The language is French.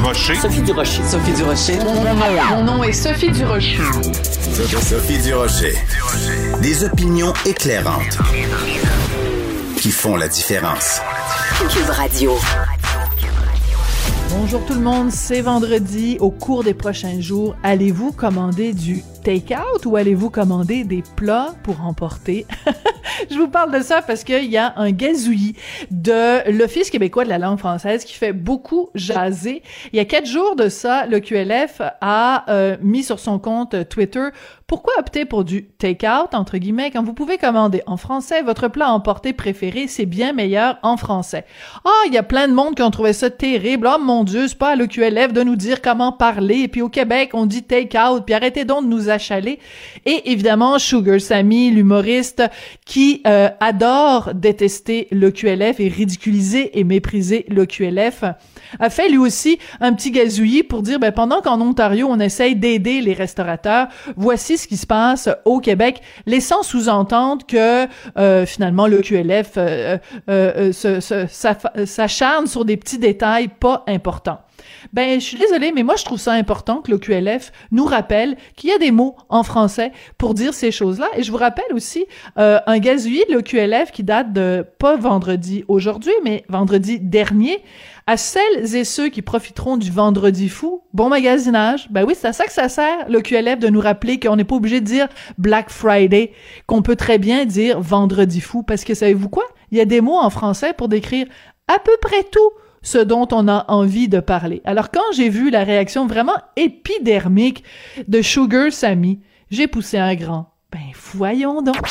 Durocher. Sophie Durocher. Sophie Durocher. Mon nom est Sophie Durocher. Sophie Durocher. Des opinions éclairantes qui font la différence. Cube Radio. Bonjour tout le monde, c'est vendredi. Au cours des prochains jours, allez-vous commander du take-out ou allez-vous commander des plats pour emporter? Je vous parle de ça parce qu'il y a un gazouillis de l'Office québécois de la langue française qui fait beaucoup jaser. Il y a quatre jours de ça, le QLF a euh, mis sur son compte Twitter pourquoi opter pour du take-out, entre guillemets, quand vous pouvez commander en français votre plat à emporter préféré, c'est bien meilleur en français. Ah, il y a plein de monde qui ont trouvé ça terrible. Oh mon Dieu, c'est pas à l'EQLF de nous dire comment parler. Et puis au Québec, on dit take-out. Puis arrêtez donc de nous achaler. Et évidemment, Sugar Sammy, l'humoriste, qui euh, adore détester le QLF et ridiculiser et mépriser le QLF, a fait lui aussi un petit gazouillis pour dire, ben, pendant qu'en Ontario, on essaye d'aider les restaurateurs, voici ce qui se passe au Québec, laissant sous-entendre que euh, finalement le QLF euh, euh, s'acharne sur des petits détails pas importants. Ben, je suis désolée, mais moi, je trouve ça important que le QLF nous rappelle qu'il y a des mots en français pour dire ces choses-là. Et je vous rappelle aussi euh, un gazouillis de l'OQLF qui date de, pas vendredi aujourd'hui, mais vendredi dernier, à celles et ceux qui profiteront du vendredi fou, bon magasinage. Ben oui, c'est à ça que ça sert, le QLF, de nous rappeler qu'on n'est pas obligé de dire Black Friday, qu'on peut très bien dire vendredi fou, parce que savez-vous quoi? Il y a des mots en français pour décrire à peu près tout ce dont on a envie de parler. Alors quand j'ai vu la réaction vraiment épidermique de Sugar Sammy, j'ai poussé un grand. Ben voyons donc.